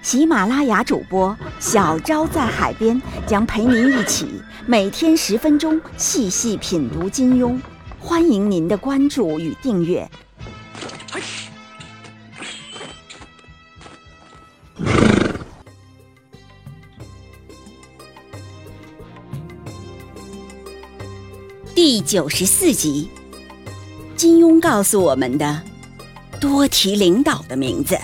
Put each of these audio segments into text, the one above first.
喜马拉雅主播小昭在海边将陪您一起每天十分钟细细品读金庸，欢迎您的关注与订阅。第九十四集，金庸告诉我们的：多提领导的名字。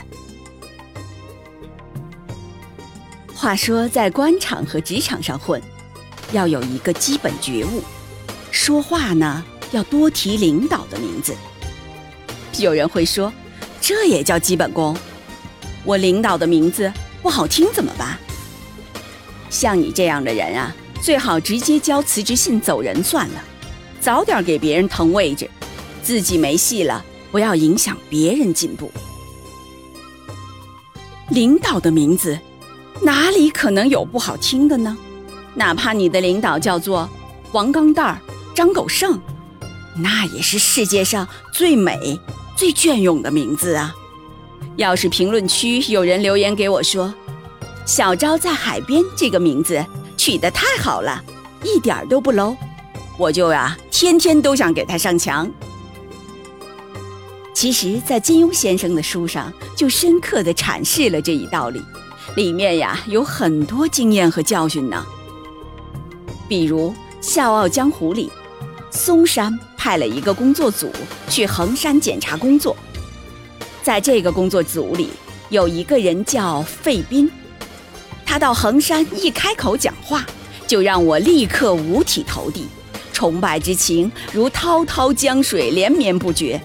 话说，在官场和职场上混，要有一个基本觉悟，说话呢要多提领导的名字。有人会说，这也叫基本功？我领导的名字不好听怎么办？像你这样的人啊，最好直接交辞职信走人算了。早点给别人腾位置，自己没戏了，不要影响别人进步。领导的名字哪里可能有不好听的呢？哪怕你的领导叫做王钢蛋儿、张狗剩，那也是世界上最美、最隽永的名字啊！要是评论区有人留言给我说“小昭在海边”这个名字取得太好了，一点都不 low。我就呀，天天都想给他上墙。其实，在金庸先生的书上，就深刻的阐释了这一道理，里面呀有很多经验和教训呢。比如《笑傲江湖》里，嵩山派了一个工作组去衡山检查工作，在这个工作组里有一个人叫费斌，他到衡山一开口讲话，就让我立刻五体投地。崇拜之情如滔滔江水连绵不绝，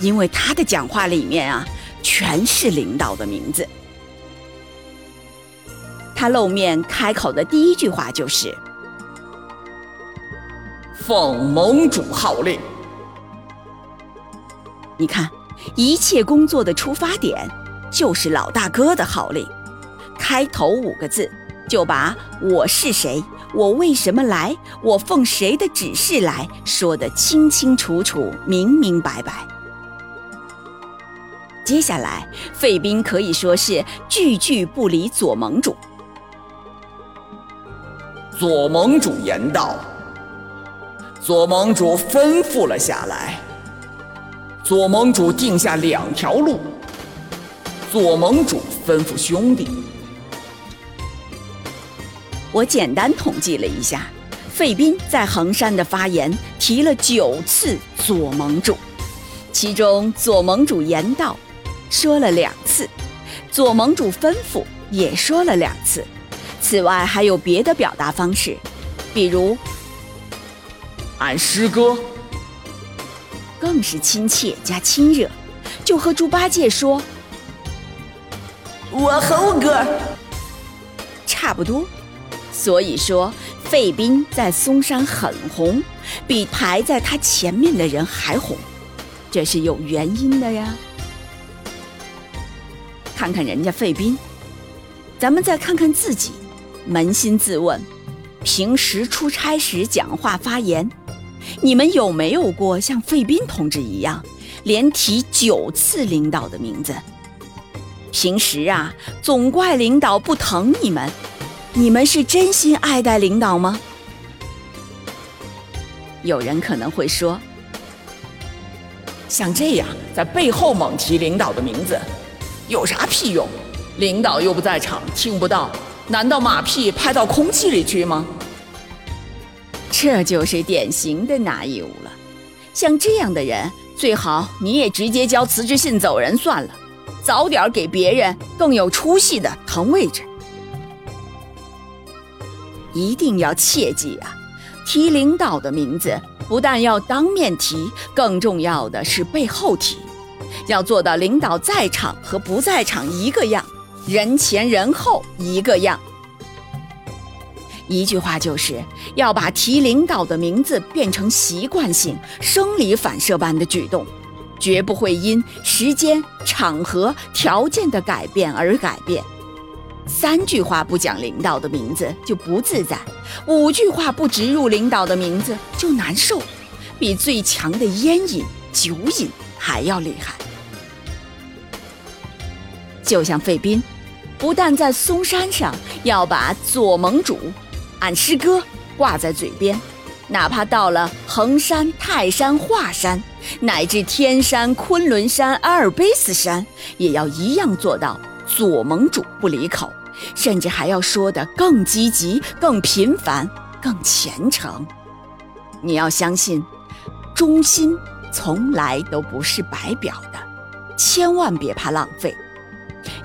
因为他的讲话里面啊，全是领导的名字。他露面开口的第一句话就是：“奉盟主号令。”你看，一切工作的出发点就是老大哥的号令，开头五个字就把我是谁。我为什么来？我奉谁的指示来说得清清楚楚、明明白白。接下来，费斌可以说是句句不离左盟主。左盟主言道：“左盟主吩咐了下来。左盟主定下两条路。左盟主吩咐兄弟。”我简单统计了一下，费斌在衡山的发言提了九次左盟主，其中左盟主言道说了两次，左盟主吩咐也说了两次，此外还有别的表达方式，比如俺师哥，更是亲切加亲热，就和猪八戒说我猴哥，差不多。所以说，费斌在嵩山很红，比排在他前面的人还红，这是有原因的呀。看看人家费斌，咱们再看看自己，扪心自问，平时出差时讲话发言，你们有没有过像费斌同志一样，连提九次领导的名字？平时啊，总怪领导不疼你们。你们是真心爱戴领导吗？有人可能会说，像这样在背后猛提领导的名字，有啥屁用？领导又不在场，听不到，难道马屁拍到空气里去吗？这就是典型的拿义务了。像这样的人，最好你也直接交辞职信走人算了，早点给别人更有出息的腾位置。一定要切记啊！提领导的名字，不但要当面提，更重要的是背后提，要做到领导在场和不在场一个样，人前人后一个样。一句话就是要把提领导的名字变成习惯性、生理反射般的举动，绝不会因时间、场合、条件的改变而改变。三句话不讲领导的名字就不自在，五句话不植入领导的名字就难受，比最强的烟瘾、酒瘾还要厉害。就像费斌，不但在嵩山上要把左盟主按诗歌挂在嘴边，哪怕到了衡山、泰山、华山，乃至天山、昆仑山、阿尔卑斯山，也要一样做到左盟主不离口，甚至还要说得更积极、更频繁、更虔诚。你要相信，忠心从来都不是白表的，千万别怕浪费。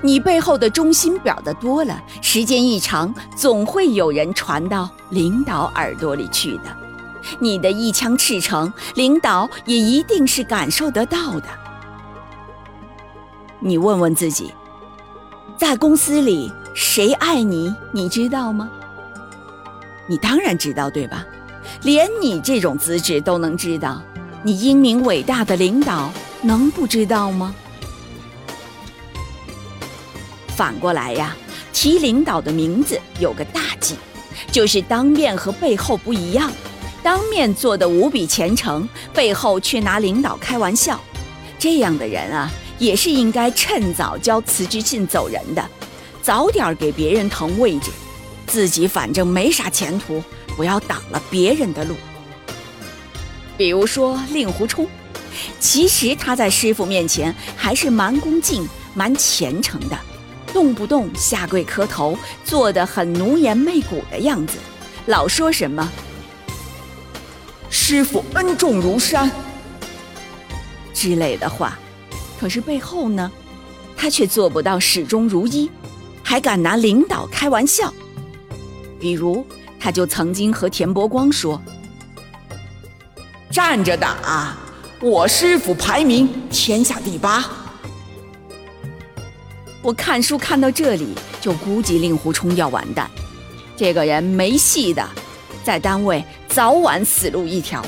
你背后的忠心表的多了，时间一长，总会有人传到领导耳朵里去的。你的一腔赤诚，领导也一定是感受得到的。你问问自己，在公司里谁爱你，你知道吗？你当然知道，对吧？连你这种资质都能知道，你英明伟大的领导能不知道吗？反过来呀，提领导的名字有个大忌，就是当面和背后不一样。当面做的无比虔诚，背后却拿领导开玩笑。这样的人啊，也是应该趁早交辞职信走人的，早点给别人腾位置，自己反正没啥前途，不要挡了别人的路。比如说令狐冲，其实他在师傅面前还是蛮恭敬、蛮虔诚的。动不动下跪磕头，做得很奴颜媚骨的样子，老说什么“师傅恩重如山”之类的话，可是背后呢，他却做不到始终如一，还敢拿领导开玩笑。比如，他就曾经和田伯光说：“站着打，我师傅排名天下第八。”我看书看到这里，就估计令狐冲要完蛋，这个人没戏的，在单位早晚死路一条。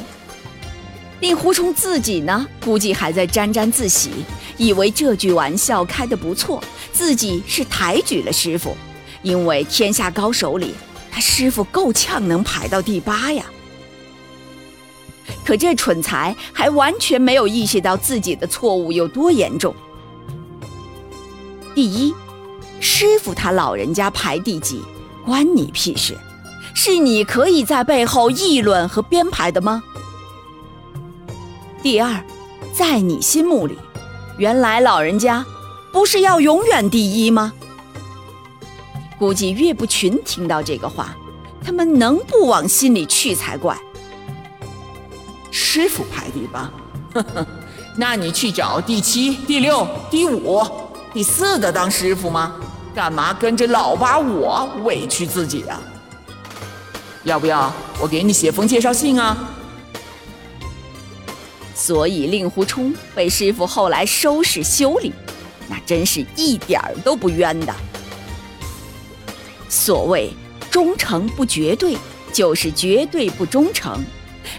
令狐冲自己呢，估计还在沾沾自喜，以为这句玩笑开得不错，自己是抬举了师傅，因为天下高手里，他师傅够呛能排到第八呀。可这蠢材还完全没有意识到自己的错误有多严重。第一，师傅他老人家排第几，关你屁事？是你可以在背后议论和编排的吗？第二，在你心目里，原来老人家不是要永远第一吗？估计岳不群听到这个话，他们能不往心里去才怪。师傅排第八，呵呵，那你去找第七、第六、第五。你四的当师傅吗？干嘛跟着老八我委屈自己啊？要不要我给你写封介绍信啊？所以令狐冲被师傅后来收拾修理，那真是一点儿都不冤的。所谓忠诚不绝对，就是绝对不忠诚；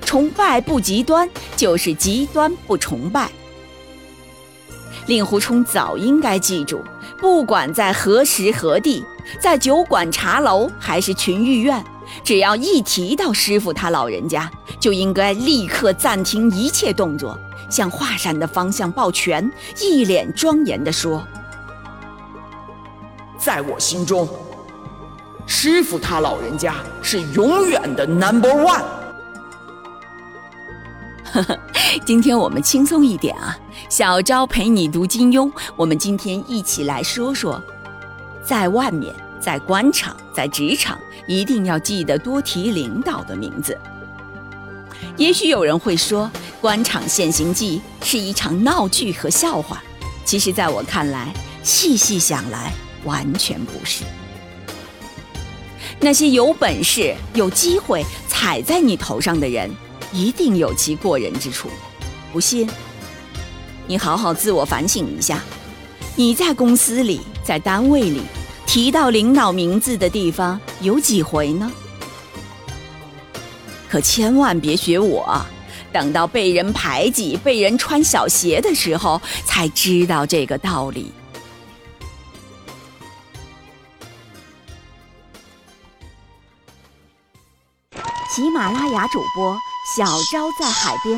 崇拜不极端，就是极端不崇拜。令狐冲早应该记住，不管在何时何地，在酒馆、茶楼还是群玉院，只要一提到师傅他老人家，就应该立刻暂停一切动作，向华山的方向抱拳，一脸庄严地说：“在我心中，师傅他老人家是永远的 number one。”呵呵，今天我们轻松一点啊！小昭陪你读金庸，我们今天一起来说说，在外面，在官场，在职场，一定要记得多提领导的名字。也许有人会说，《官场现形记》是一场闹剧和笑话。其实，在我看来，细细想来，完全不是。那些有本事、有机会踩在你头上的人。一定有其过人之处，不信，你好好自我反省一下。你在公司里，在单位里提到领导名字的地方有几回呢？可千万别学我，等到被人排挤、被人穿小鞋的时候，才知道这个道理。喜马拉雅主播小昭在海边